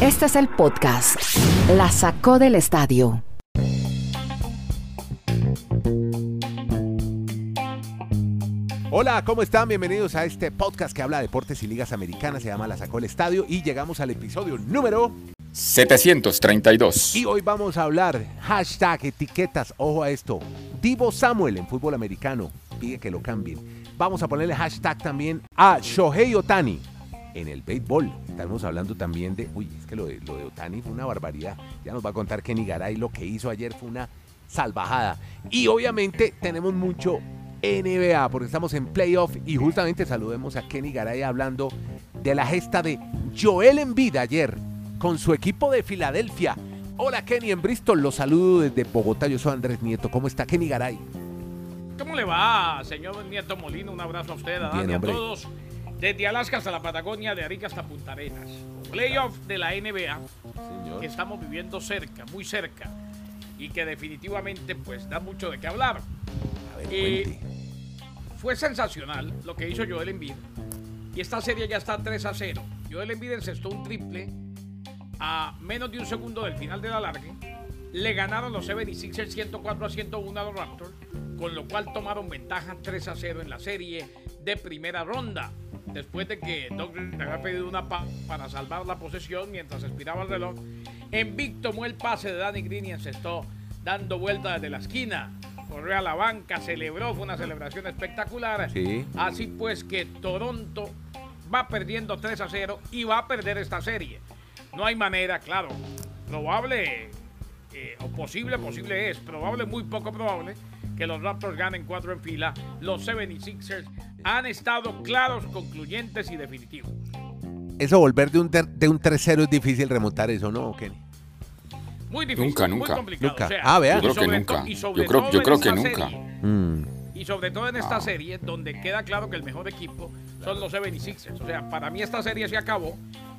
Este es el podcast. La sacó del estadio. Hola, ¿cómo están? Bienvenidos a este podcast que habla de deportes y ligas americanas. Se llama La Sacó el Estadio y llegamos al episodio número 732. Y hoy vamos a hablar hashtag etiquetas. Ojo a esto. Divo Samuel en fútbol americano. Pide que lo cambien. Vamos a ponerle hashtag también a Shohei Otani en el béisbol. Estamos hablando también de. Uy, es que lo de, lo de Otani fue una barbaridad. Ya nos va a contar Kenny Garay. Lo que hizo ayer fue una salvajada. Y obviamente tenemos mucho NBA porque estamos en playoff y justamente saludemos a Kenny Garay hablando de la gesta de Joel Embiid ayer con su equipo de Filadelfia. Hola Kenny en Bristol, los saludo desde Bogotá. Yo soy Andrés Nieto. ¿Cómo está Kenny Garay? ¿Cómo le va, señor Nieto Molino? Un abrazo a usted, a Bien, a todos. Desde Alaska hasta la Patagonia, de Arica hasta Punta Arenas. Playoff de la NBA que estamos viviendo cerca, muy cerca. Y que definitivamente pues da mucho de qué hablar. Ver, Eh. Fue sensacional lo que hizo Joel Embiid. Y esta serie ya está 3 a 0. Joel Embiid encestó un triple a menos de un segundo del final de la largue. Le ganaron los 76ers 104 a 101 a los Raptors, con lo cual tomaron ventaja 3 a 0 en la serie de primera ronda. Después de que Rivers había pedido una pa para salvar la posesión mientras expiraba el reloj, Embiid tomó el pase de Danny Green y encestó dando vuelta desde la esquina. Corrió a la banca, celebró, fue una celebración espectacular. Sí. Así pues que Toronto va perdiendo 3 a 0 y va a perder esta serie. No hay manera, claro. Probable eh, o posible, posible es. Probable, muy poco probable que los Raptors ganen 4 en fila. Los 76ers han estado claros, concluyentes y definitivos. Eso volver de un, de un 3-0 es difícil remontar eso, ¿no, Kenny? Muy difícil, Nunca, muy nunca. complicado. Nunca. O sea, Ah, vea. y Yo creo que nunca. Yo creo- yo que esta nunca. serie, Mm. Y sobre todo en esta serie, donde queda claro que el mejor equipo son los 76ers. O sea, para mí esta serie se acabó.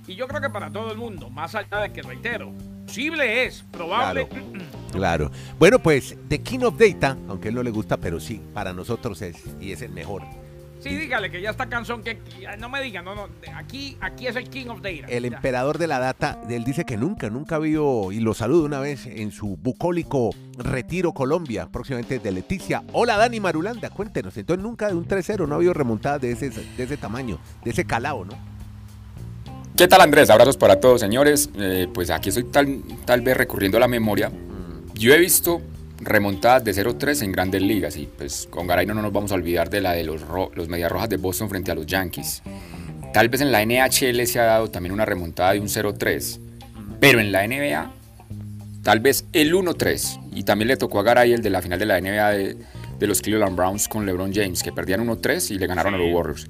Y yo creo que para todo el mundo, más allá de que reitero, posible es, probable. Claro. Bueno, pues The King of Data, aunque a él no le gusta, pero sí, para nosotros es y es el mejor. Sí, dígale que ya está canción que no me diga, no, no, aquí, aquí es el King of Data. El Ya. emperador de la data, él dice que nunca, nunca vio, y lo saludo una vez en su bucólico Retiro Colombia, próximamente de Leticia. Hola Dani Marulanda, cuéntenos, entonces nunca de un 3-0 no ha habido remontada de ese, de ese tamaño, de ese calao, ¿no? ¿Qué tal Andrés? Abrazos para todos, señores. Eh, pues aquí estoy tal, tal vez recurriendo a la memoria. Yo he visto remontadas de 0-3 en grandes ligas y pues con Garay no nos vamos a olvidar de la de los, los Medias Rojas de Boston frente a los Yankees. Tal vez en la NHL se ha dado también una remontada de un 0-3, pero en la NBA tal vez el 1-3 y también le tocó a Garay el de la final de la NBA de, de los Cleveland Browns con LeBron James que perdían 1-3 y le ganaron a los Warriors.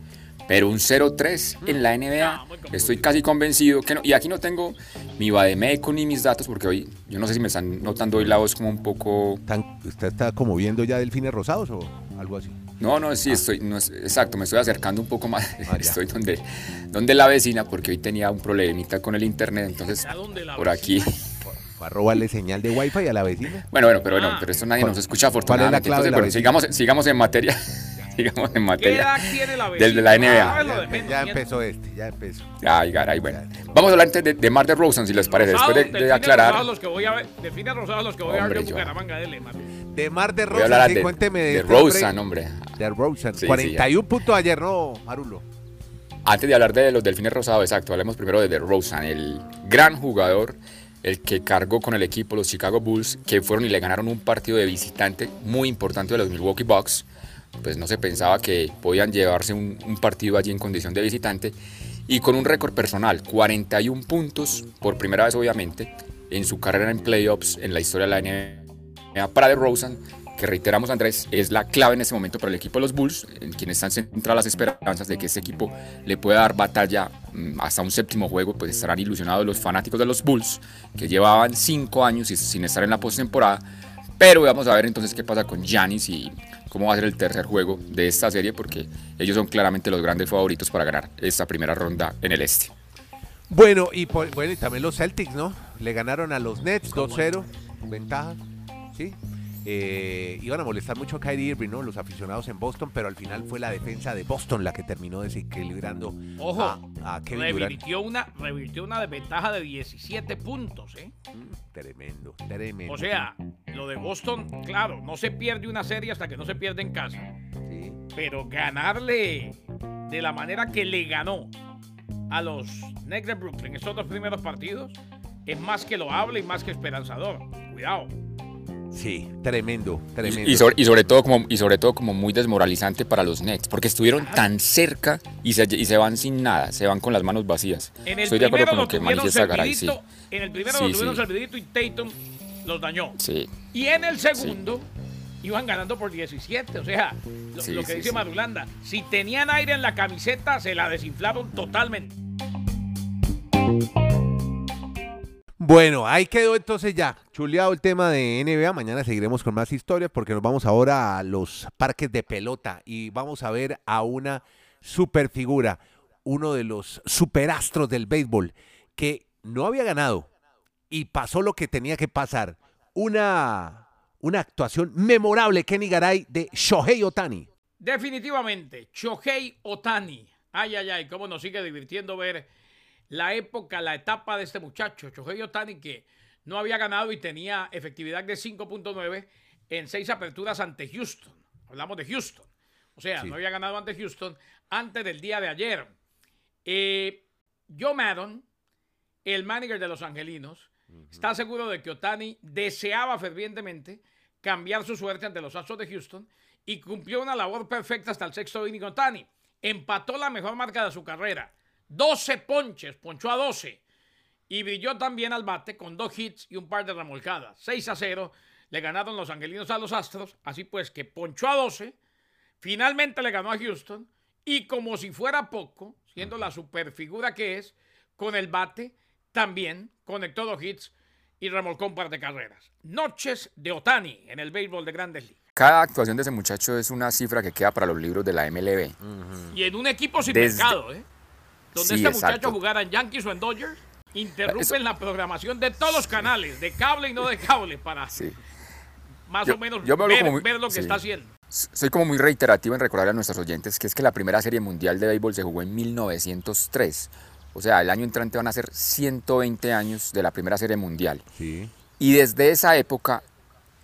Pero un 0-3 en la NBA, Ah, estoy casi convencido que no. Y aquí no tengo mi Bademeco ni mis datos porque hoy, yo no sé si me están notando hoy la voz como un poco... Tan- ¿Usted está como viendo ya delfines rosados o algo así? No, no, sí, estoy, no, es- exacto, me estoy acercando un poco más. Ah, estoy donde, donde la vecina porque hoy tenía un problemita con el internet, entonces ¿A dónde la por aquí... A robarle señal de wifi a la vecina. Bueno, bueno, pero bueno, Ah. pero esto nadie ¿Cuál- nos escucha cuál es la afortunadamente. clave Entonces, bueno, sigamos, sigamos en materia. Sigamos en ¿Qué materia. edad tiene la vecina? Del de la NBA. Ah, lo Ya, de empezó este, ya empezó. Ay, garay, bueno. Vamos a hablar antes de, de Mar de Rosen, si les parece, después de, Rosados, de aclarar. rosados los que voy a ver, delfines rosados los que voy a ver yo- Bucaramanga, dele, mano. De Mar de a Rosa, sí, de, cuénteme de este hombre. Rosen, hombre. De Rosen. Sí, sí, 41 puntos ayer, ¿no, Marulo? Antes de hablar de los delfines rosados, exacto, hablemos primero de DeRozan, el gran jugador, el que cargó con el equipo los Chicago Bulls, que fueron y le ganaron un partido de visitante muy importante de los Milwaukee Bucks. Pues no se pensaba que podían llevarse un, partido allí en condición de visitante. Y con un récord personal, 41 puntos, por primera vez obviamente, en su carrera en playoffs en la historia de la NBA para DeRozan, que reiteramos Andrés, es la clave en este momento para el equipo de los Bulls, en quienes están centradas las esperanzas de que este equipo le pueda dar batalla mm, hasta un séptimo juego, pues estarán ilusionados los fanáticos de los Bulls, que llevaban cinco años sin estar en la postemporada, pero vamos a ver entonces qué pasa con Giannis y cómo va a ser el tercer juego de esta serie, porque ellos son claramente los grandes favoritos para ganar esta primera ronda en el este. Bueno, y por- bueno, y también los Celtics, ¿no? Le ganaron a los Nets 2-0, ventaja, ¿sí? Eh, iban a molestar mucho a Kyrie Irving, ¿no? Los aficionados en Boston, pero al final fue la defensa de Boston la que terminó desequilibrando Ojo, a, a Kevin Durant. revirtió una, revirtió una desventaja de 17 puntos, ¿eh? Mm, Tremendo, tremendo. O sea, lo de Boston, claro, no se pierde una serie hasta que no se pierde en casa. Sí. Pero ganarle de la manera que le ganó a los Knicks de Brooklyn estos dos primeros partidos es más que loable y más que esperanzador. Cuidado. Sí, tremendo, tremendo. Y, y sobre, y sobre todo como, y sobre todo como muy desmoralizante para los Nets, porque estuvieron tan cerca y se, y se van sin nada, se van con las manos vacías. En el Estoy de acuerdo con lo que manifiesta Garay, sí. en el primero Sí, lo tuvieron sí. servidito y Tatum los dañó. Sí, Y en el segundo iban ganando por 17. O sea, lo, Sí, lo que sí, dice sí. Marulanda, si tenían aire en la camiseta, se la desinflaron totalmente. Bueno, ahí quedó entonces ya, chuleado el tema de NBA. Mañana seguiremos con más historias porque nos vamos ahora a los parques de pelota y vamos a ver a una super figura, uno de los superastros del béisbol que no había ganado y pasó lo que tenía que pasar. Una, una actuación memorable, Kenny Garay, de Shohei Otani. Definitivamente, Shohei Otani. Ay, ay, ay, cómo nos sigue divirtiendo ver la época, la etapa de este muchacho, Shohei Otani, que no había ganado y tenía efectividad de 5.9 en seis aperturas ante Houston. Hablamos de Houston. O sea, Sí. no había ganado ante Houston antes del día de ayer. Eh, Joe Maddon, el manager de los Angelinos, está seguro de que Otani deseaba fervientemente cambiar su suerte ante los Astros de Houston y cumplió una labor perfecta hasta el sexto inning Otani. Empató la mejor marca de su carrera. 12 ponches, ponchó a 12. Y brilló también al bate con dos hits y un par de remolcadas. 6 a 0 le ganaron los angelinos a los Astros. Así pues que ponchó a 12. Finalmente le ganó a Houston. Y como si fuera poco, siendo la superfigura que es, con el bate también conectó dos hits y remolcó un par de carreras. Noches de Otani en el béisbol de grandes ligas. cada actuación de ese muchacho es una cifra que queda para los libros de la MLB. Y en un equipo sin Desde- mercado, ¿eh? Donde Sí, este muchacho jugara en Yankees o en Dodgers, interrumpen Eso- la programación de todos los canales, de cable y no de cable, para Sí. más Yo- o menos yo me hablo ver, como muy- ver lo que sí. está haciendo. Soy como muy reiterativo en recordarle a nuestros oyentes que es que la primera serie mundial de béisbol se jugó en 1903. O sea, el año entrante van a ser 120 años de la primera serie mundial. Sí. Y desde esa época,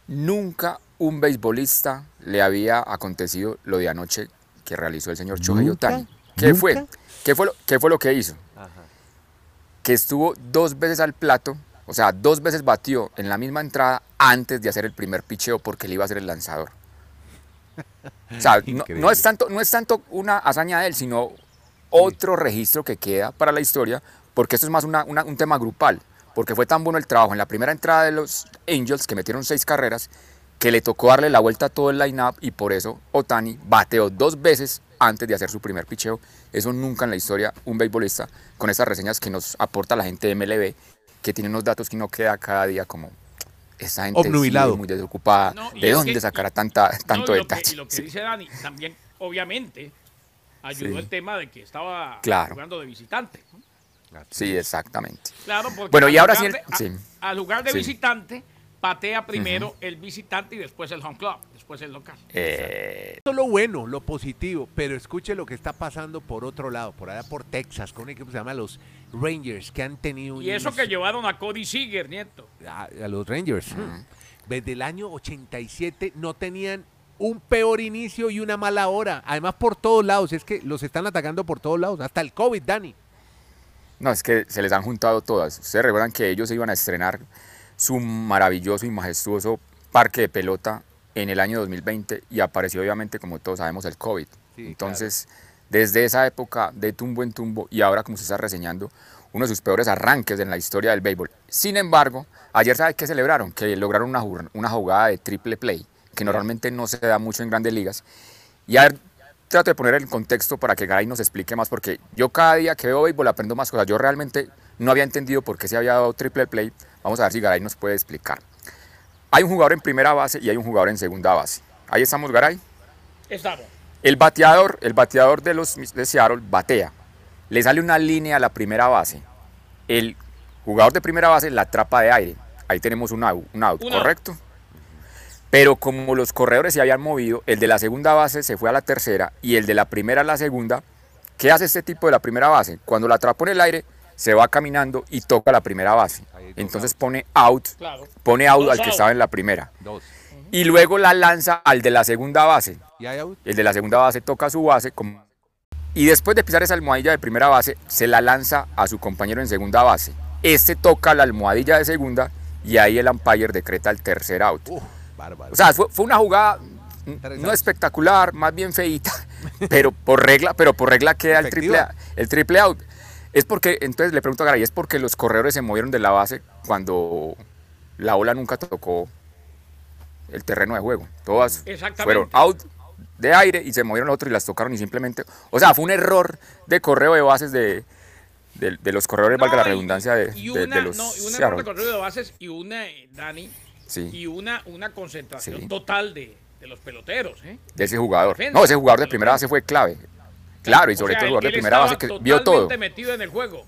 nunca un beisbolista le había acontecido lo de anoche que realizó el señor Shohei ¿Nunca? Otani. ¿Qué fue? ¿Qué fue, lo, ¿Qué fue lo que hizo? Que estuvo dos veces al plato, o sea, dos veces batió en la misma entrada antes de hacer el primer picheo porque él iba a ser el lanzador. O sea, no, es tanto, no es tanto una hazaña de él, sino otro registro que queda para la historia, porque esto es más una- una- un tema grupal, porque fue tan bueno el trabajo en la primera entrada de los Angels, que metieron seis carreras, que le tocó darle la vuelta a todo el line-up y por eso Otani bateó dos veces antes de hacer su primer picheo. Eso nunca en la historia un beisbolista, con estas reseñas que nos aporta la gente de MLB, que tiene unos datos que no queda cada día como... Esa gente Obnubilado. muy desocupada. No, ¿De dónde que- sacará tanta, tanto No, y lo que- detalle? Y lo que Sí. dice Dani, también, obviamente, ayudó Sí. el tema de que estaba Claro. jugando de visitante. ¿no? Sí, exactamente. Claro, porque Bueno, y ahora sí el- a- al lugar de Sí. visitante, patea primero el visitante y después el home club, después el local. Eh, Esto es lo bueno, lo positivo, pero escuche lo que está pasando por otro lado, por allá por Texas, con un equipo que se llama los Rangers, que han tenido un Y eso que llevaron a Cody Seager, nieto. a, a los Rangers. Desde el año 87 no tenían un peor inicio y una mala hora. Además, por todos lados. Es que los están atacando por todos lados. Hasta el COVID, Dani. No, es que se les han juntado todas. Ustedes recuerdan que ellos iban a estrenar su maravilloso y majestuoso parque de pelota en el año 2020 y apareció obviamente, como todos sabemos, el COVID. Sí, Entonces, desde esa época, de tumbo en tumbo, y ahora como se está reseñando, uno de sus peores arranques en la historia del béisbol. Sin embargo, ayer ¿sabe qué celebraron? Que lograron una, una jugada de triple play, que normalmente no se da mucho en grandes ligas. Y a ver, trato de poner el contexto para que Garay nos explique más, porque yo cada día que veo béisbol aprendo más cosas. Yo realmente no había entendido por qué se había dado triple play. Vamos a ver si Garay nos puede explicar. Hay un jugador en primera base y hay un jugador en segunda base. Ahí estamos, Garay. Estamos. El bateador, el bateador de los de Seattle batea. Le sale una línea a la primera base. El jugador de primera base la atrapa de aire. Ahí tenemos un out, un out. ¿correcto? Pero como los corredores se habían movido, el de la segunda base se fue a la tercera y el de la primera a la segunda, ¿qué hace este tipo de la primera base? Cuando la atrapó en el aire, se va caminando y toca la primera base. Entonces pone out, Claro. pone out Dos al que out. estaba en la primera. Dos. Y luego la lanza al de la segunda base. El de la segunda base toca su base como- y después de pisar esa almohadilla de primera base, se la lanza a su compañero en segunda base. Este toca la almohadilla de segunda y ahí el umpire decreta el tercer out. Uf, bárbaro. O sea, fue, fue una jugada no espectacular, más bien feita, pero por regla, pero por regla queda el triple, el triple out. Es porque, entonces le pregunto a Garay, es porque los corredores se movieron de la base cuando la bola nunca tocó el terreno de juego. Todas fueron out de aire y se movieron los otros y las tocaron y simplemente, o sea, fue un error de correo de bases de, de, de los corredores, valga la No, redundancia, de, y de- de una, los no, y un error de corrido de bases y una, eh, Dani, Sí. y una, una concentración Sí. total de, de los peloteros. ¿eh? de ese jugador. No, ese jugador de primera base fue clave. Claro, y sobre O sea, todo el jugador de primera base que vio todo. totalmente metido en el juego.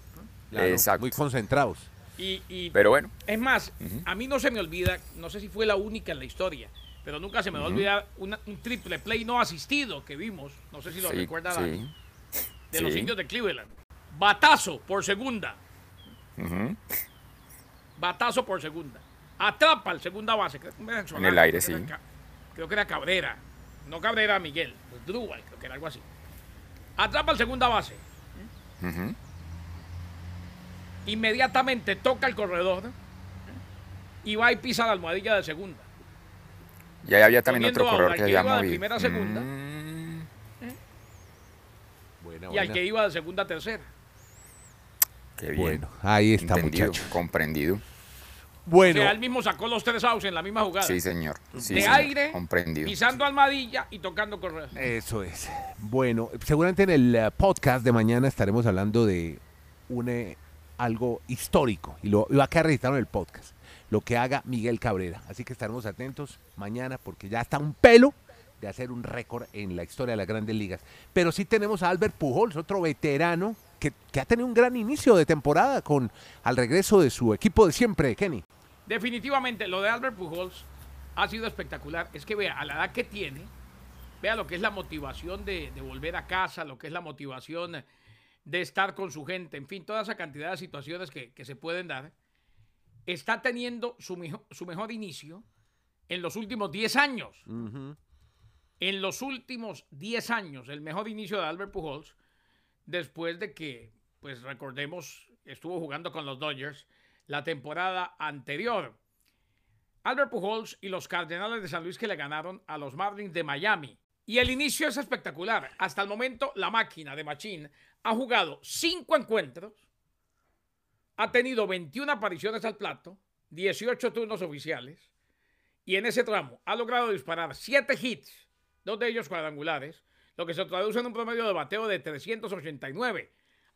Claro, exacto. Muy concentrados. Y, y Pero bueno, es más, a mí no se me olvida, no sé si fue la única en la historia, pero nunca se me va a olvidar una- un triple play no asistido que vimos, no sé si lo sí, recuerda Dani, sí. de los indios de Cleveland. Batazo por segunda. Batazo por segunda. Atrapa al segunda base. En el aire, creo que sí. era Creo que era Cabrera. No Cabrera Miguel. Pues Drubal, creo que era algo así. Atrapa al segunda base. Inmediatamente toca el corredor. Y va y pisa la almohadilla de segunda. Y ahí había también Poniendo otro corredor que que iba de primera a segunda. Mm, Buena, Y al que iba de segunda a tercera. qué bien. Bueno, ahí está, Entendido, muchacho. comprendido. Bueno, O sea, él mismo sacó los tres outs en la misma jugada. Sí, señor. Sí, de señor. aire, Comprendido. pisando almohadilla y tocando corredor. eso es. Bueno, seguramente en el eh, podcast de mañana estaremos hablando de un, eh, algo histórico y lo va a quedar registrado en el podcast. Lo que haga Miguel Cabrera. Así que estaremos atentos mañana porque ya está un pelo de hacer un récord en la historia de las grandes ligas. Pero sí tenemos a Albert Pujols, otro veterano que, que ha tenido un gran inicio de temporada con al regreso de su equipo de siempre, Kenny. Definitivamente, lo de Albert Pujols ha sido espectacular. Es que vea, a la edad que tiene, vea lo que es la motivación de, de volver a casa, lo que es la motivación de estar con su gente, en fin, toda esa cantidad de situaciones que, que se pueden dar. Está teniendo su, mejo- su mejor inicio en los últimos 10 años. En los últimos 10 años, el mejor inicio de Albert Pujols, después de que, pues recordemos, estuvo jugando con los Dodgers la temporada anterior. Albert Pujols y los Cardenales de San Luis que le ganaron a los Marlins de Miami. Y el inicio es espectacular. Hasta el momento, la máquina de Machín ha jugado 5 encuentros, ha tenido 21 apariciones al plato, 18 turnos oficiales, y en ese tramo ha logrado disparar 7 hits, dos de ellos cuadrangulares, lo que se traduce en un promedio de bateo de 389.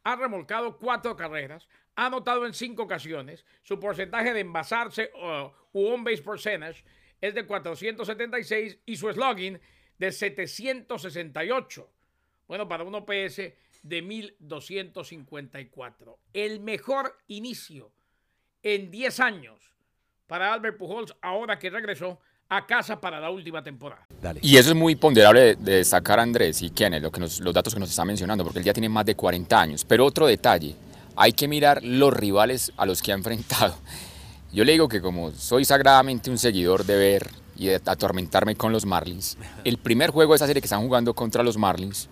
Ha remolcado 4 carreras, ha anotado en 5 ocasiones, su porcentaje de envasarse o u on base percentage es de 476 y su slugging de 768. Bueno, para un OPS de 1254. El mejor inicio en 10 años para Albert Pujols ahora que regresó a casa para la última temporada. Dale. Y eso es muy ponderable de, de destacar Andrés y Kenneth, lo que nos- los datos que nos está mencionando, porque él ya tiene más de 40 años. Pero otro detalle, hay que mirar los rivales a los que ha enfrentado. Yo le digo que como soy sagradamente un seguidor de ver y de atormentarme con los Marlins, el primer juego de esa serie que están jugando contra los Marlins,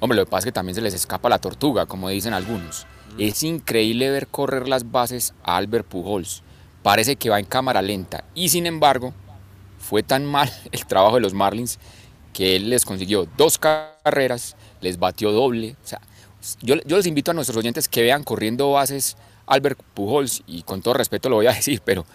hombre, lo que pasa es que también se les escapa la tortuga, como dicen algunos. Es increíble ver correr las bases a Albert Pujols. Parece que va en cámara lenta y sin embargo fue tan mal el trabajo de los Marlins que él les consiguió dos carreras, les batió doble. O sea, yo, yo les invito a nuestros oyentes que vean corriendo bases Albert Pujols, y con todo respeto lo voy a decir, pero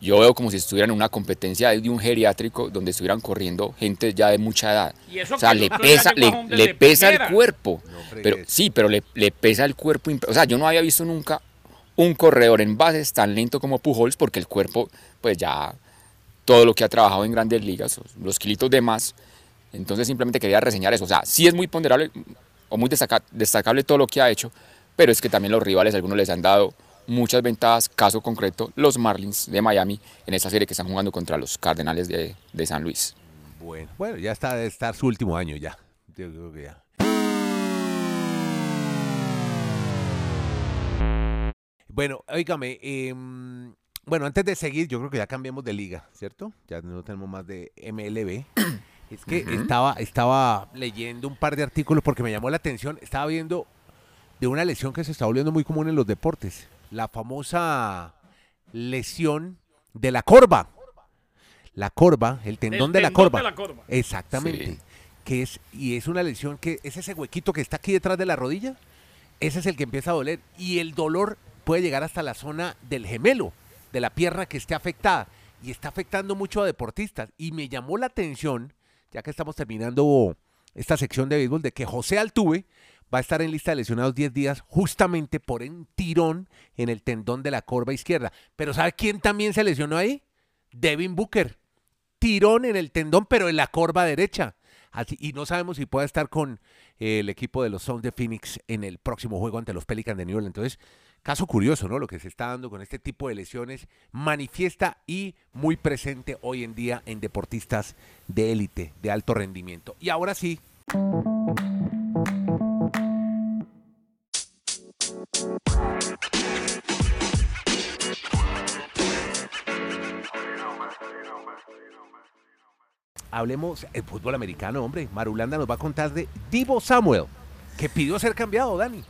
yo veo como si estuvieran en una competencia de un geriátrico donde estuvieran corriendo gente ya de mucha edad. Y eso o sea, le pesa, ya le, pesa el cuerpo. No pero sí, pero le, le pesa el cuerpo. O sea, yo no había visto nunca un corredor en bases tan lento como Pujols porque el cuerpo, pues ya todo lo que ha trabajado en grandes ligas, los kilitos de más. Entonces simplemente quería reseñar eso. O sea, sí es muy ponderable o muy destaca- destacable todo lo que ha hecho, pero es que también los rivales, algunos les han dado muchas ventajas, caso concreto, los Marlins de Miami en esta serie que están jugando contra los Cardenales de, de San Luis. Bueno, bueno, ya está de estar su último año ya. Yo creo que ya. Bueno, oígame, em, bueno, antes de seguir, yo creo que ya cambiamos de liga, ¿cierto? Ya no tenemos más de MLB. Es que estaba, estaba leyendo un par de artículos porque me llamó la atención. Estaba viendo de una lesión que se está volviendo muy común en los deportes. La famosa lesión de la corva. La corva, el tendón, El de, la tendón corva. de la corva. Exactamente. Sí. Que es, y es una lesión que es ese huequito que está aquí detrás de la rodilla. Ese es el que empieza a doler. Y el dolor puede llegar hasta la zona del gemelo, de la pierna que esté afectada. Y está afectando mucho a deportistas. Y me llamó la atención, ya que estamos terminando esta sección de béisbol, de que José Altuve va a estar en lista de lesionados 10 días justamente por un tirón en el tendón de la corva izquierda. Pero ¿sabe quién también se lesionó ahí? Devin Booker. Tirón en el tendón, pero en la corva derecha. Así, y no sabemos si pueda estar con eh, el equipo de los Suns de Phoenix en el próximo juego ante los Pelicans de New Orleans. Entonces, caso curioso, ¿no? Lo que se está dando con este tipo de lesiones manifiesta y muy presente hoy en día en deportistas de élite, de alto rendimiento. Y ahora sí, hablemos el fútbol americano, hombre. Marulanda nos va a contar de Divo Samuel, que pidió ser cambiado, Dani.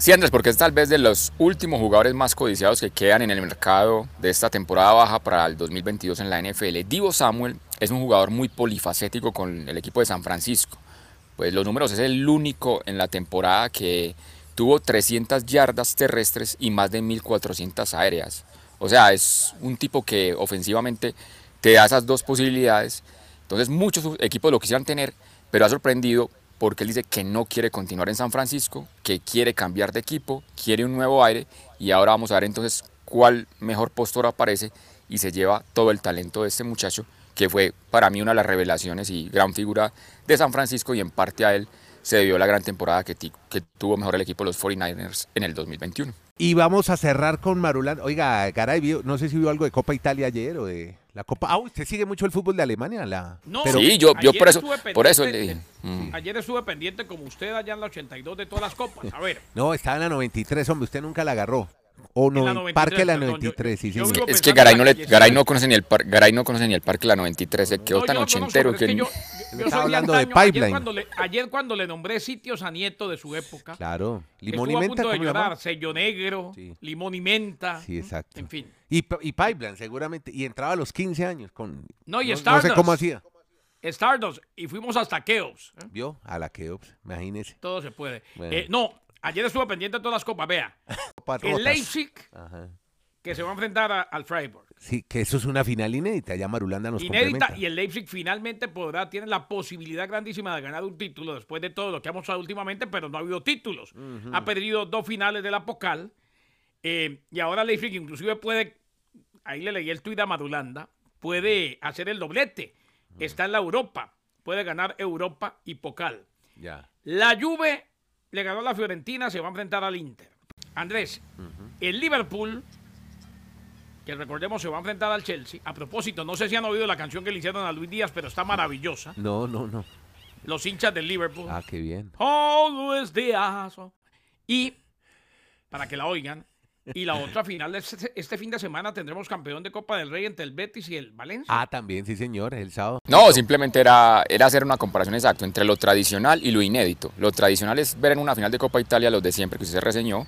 Sí, Andrés, porque es tal vez de los últimos jugadores más codiciados que quedan en el mercado de esta temporada baja para el 2022 en la NFL. Divo Samuel es un jugador muy polifacético con el equipo de San Francisco. Pues los números es el único en la temporada que tuvo 300 yardas terrestres y más de 1400 aéreas. O sea, es un tipo que ofensivamente te da esas dos posibilidades. Entonces muchos equipos lo quisieran tener, pero ha sorprendido porque él dice que no quiere continuar en San Francisco, que quiere cambiar de equipo, quiere un nuevo aire y ahora vamos a ver entonces cuál mejor postor aparece y se lleva todo el talento de este muchacho que fue para mí una de las revelaciones y gran figura de San Francisco y en parte a él se debió la gran temporada que, tuvo mejor el equipo de los 49ers en el 2021. Y vamos a cerrar con Marulanda. Oiga, Garay, no sé si vio algo de Copa Italia ayer o de la Copa. Ah, usted sigue mucho el fútbol de Alemania. La... No, Pero- Sí, yo- yo ayer por eso- estuve por eso pendiente le dije, de- mm. Ayer estuve pendiente como usted allá en la 82 de todas las copas. A ver. No, estaba en la 93, hombre. Usted nunca la agarró. O no, En la en 93, Parque la perdón, yo- 93, sí, yo señor. vivo Es que Garay no, la le, Garay no conoce ni el par- Garay no conoce ni el Parque de la 93, se quedó No, tan yo lo conozco, ochentero pero es que... yo, yo Estaba hablando de. Ayer Pipeline. cuando, le, ayer cuando le nombré sitios a Nieto de su época, Claro. Limón estuvo y a menta, punto de ¿cómo le llorar. Sello negro, Sí. limón y menta. Sí, exacto. En fin. Y, Pipeline, seguramente. Y entraba a los 15 años con... No, y no, no sé Stardust. cómo hacía. Stardust. Y fuimos hasta Keops. ¿eh? ¿Vio? A la que, ups, imagínese. Todo se puede. Bueno. Eh, no, ayer estuve pendiente de todas las copas. Vea, el. Leipzig Ajá. que se va a enfrentar a- al Freiburg. Sí, que eso es una final inédita. Ya Marulanda nos Inédita y el Leipzig finalmente podrá, tiene la posibilidad grandísima de ganar un título después de todo lo que ha mostrado últimamente, pero no ha habido títulos. Ha perdido dos finales de la Pocal eh, y ahora Leipzig inclusive puede, ahí le leí el tuit a Madulanda, puede hacer el doblete. Está en la Europa, puede ganar Europa y Pocal. Ya. La Juve le ganó a la Fiorentina, se va a enfrentar al Inter. Andrés, el Liverpool, que recordemos se va a enfrentar al Chelsea. A propósito, no sé si han oído la canción que le hicieron a Luis Díaz, pero está maravillosa. No, no, no. Los hinchas del Liverpool. Ah, qué bien. Oh, Luis Díaz. Y, para que la oigan, y la otra final de este, este fin de semana tendremos campeón de Copa del Rey entre el Betis y el Valencia. Ah, también, sí, señor. El sábado. No, simplemente era, era hacer una comparación exacta entre lo tradicional y lo inédito. Lo tradicional es ver en una final de Copa Italia los de siempre que usted reseñó.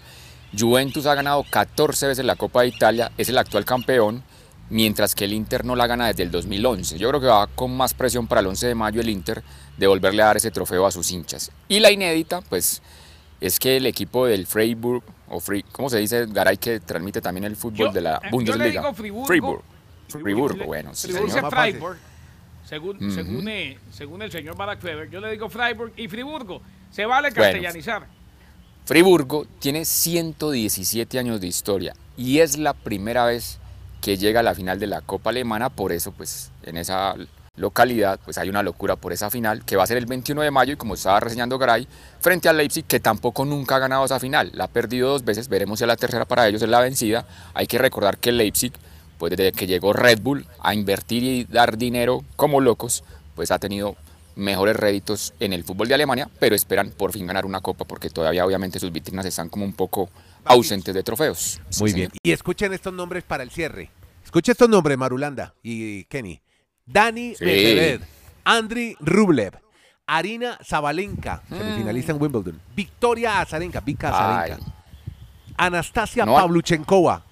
Juventus ha ganado 14 veces la Copa de Italia, es el actual campeón, mientras que el Inter no la gana desde el 2011. Yo creo que va con más presión para el 11 de mayo el Inter de volverle a dar ese trofeo a sus hinchas. Y la inédita, pues, es que el equipo del Freiburg, o Frei- ¿cómo se dice, Garay, que transmite también el fútbol Yo- de la eh, yo le Bundesliga? digo Friburgo. Friburgo. Bueno, sí, Se señor. Freiburg. Según, según, eh, según el señor Barack Feber, yo le digo Freiburg y Friburgo. Se vale Bueno. Friburgo tiene 117 años de historia y es la primera vez que llega a la final de la Copa Alemana, por eso pues en esa localidad, pues hay una locura por esa final, que va a ser el 21 de mayo y como estaba reseñando Garay, frente al Leipzig, que tampoco nunca ha ganado esa final, la ha perdido dos veces, veremos si la tercera para ellos es la vencida. Hay que recordar que Leipzig, pues desde que llegó Red Bull a invertir y dar dinero como locos, pues ha tenido mejores réditos en el fútbol de Alemania, pero esperan por fin ganar una copa porque todavía obviamente sus vitrinas están como un poco ausentes de trofeos. Sí, Muy señor. bien. Y escuchen estos nombres para el cierre. Escuchen estos nombres, Marulanda y Kenny. Dani Sí. Medvedev, Andriy Rublev, Arina Zabalenka, semifinalista en Wimbledon, Victoria Azarenka, Vika Azarenka, Mm. Ay. Anastasia No Pavluchenkova.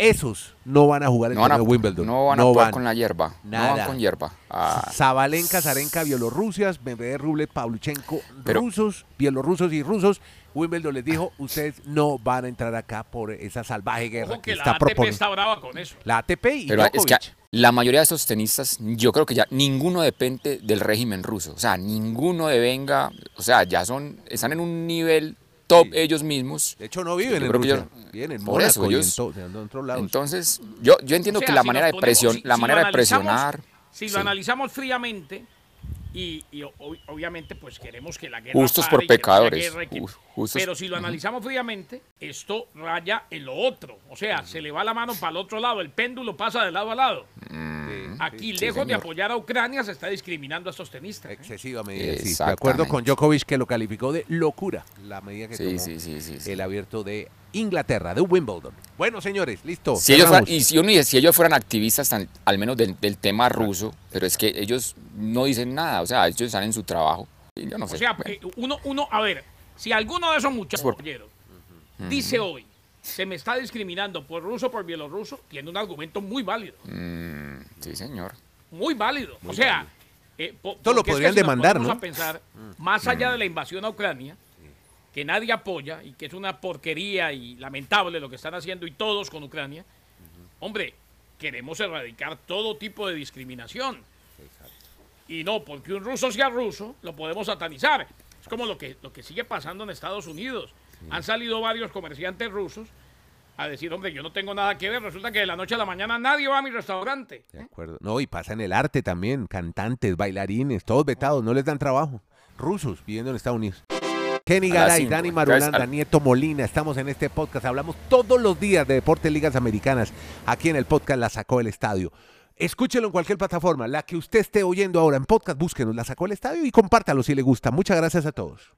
Esos no van a jugar el No torneo de Wimbledon. no van a jugar con la hierba. No Nada. van con hierba. Ah, Zabalenka, Zarenka, Bielorrusias, Medvedev, Rublev, Pavluchenko, Pero- rusos, bielorrusos y rusos. Wimbledon les dijo, ustedes no van a entrar acá por esa salvaje guerra Ojo que, que la está ATP proponiendo. está brava con eso. La ATP y pero es que la mayoría de esos tenistas, yo creo que ya ninguno depende del régimen ruso. O sea, ninguno devenga, o sea, ya son, están en un nivel top Sí. ellos mismos. De hecho, no viven Yo en Rusia. ellos- viven en por eso, ellos- en, to- en otros lados. Entonces, yo, yo entiendo O sea, que la si manera de presión, si- la si manera de presionar. Si sí. lo analizamos fríamente, y, y obviamente pues queremos que la guerra Justos pare por pecadores, que- justos- pero si lo analizamos fríamente, esto raya en lo otro. O sea, se le va la mano para el otro lado, el péndulo pasa de lado a lado. Aquí, sí, lejos de apoyar a Ucrania, se está discriminando a estos tenistas. ¿eh? Excesiva medida, sí. De acuerdo con. Djokovic, que lo calificó de locura la medida que Sí, tomó sí, sí, sí, sí. el abierto de Inglaterra, de Wimbledon. Bueno, señores, listo. Si ellos, y si, uno dice, si ellos fueran activistas, tan- al menos del, del tema ruso, pero es que ellos no dicen nada, o sea, ellos están en su trabajo. Y yo no sé. O sea, eh, uno, uno, a ver, si alguno de esos muchachos Por- dice hoy, se me está discriminando por ruso o por bielorruso, tiene un argumento muy válido. Mm, sí, señor. Muy válido. o sea, eh, po- Esto lo porque es que podrían si demandar, ¿no? Mm. a pensar, más allá de la invasión a Ucrania, que nadie apoya y que es una porquería y lamentable lo que están haciendo y todos con Ucrania, hombre, queremos erradicar todo tipo de discriminación. Y no, porque un ruso sea ruso, lo podemos satanizar. Es como lo que, lo que sigue pasando en Estados Unidos. Han salido varios comerciantes rusos a decir, hombre, yo no tengo nada que ver. Resulta que de la noche a la mañana nadie va a mi restaurante. De acuerdo. No, y pasa en el arte también. Cantantes, bailarines, todos vetados, no les dan trabajo. Rusos viviendo en Estados Unidos. Kenny Garay. Dani Marulanda, Nieto Molina, estamos en este podcast. Hablamos todos los días de deportes ligas americanas. Aquí en el podcast La Sacó el Estadio. Escúchelo en cualquier plataforma. La que usted esté oyendo ahora en podcast, búsquenos, La Sacó el Estadio y compártalo si le gusta. Muchas gracias a todos.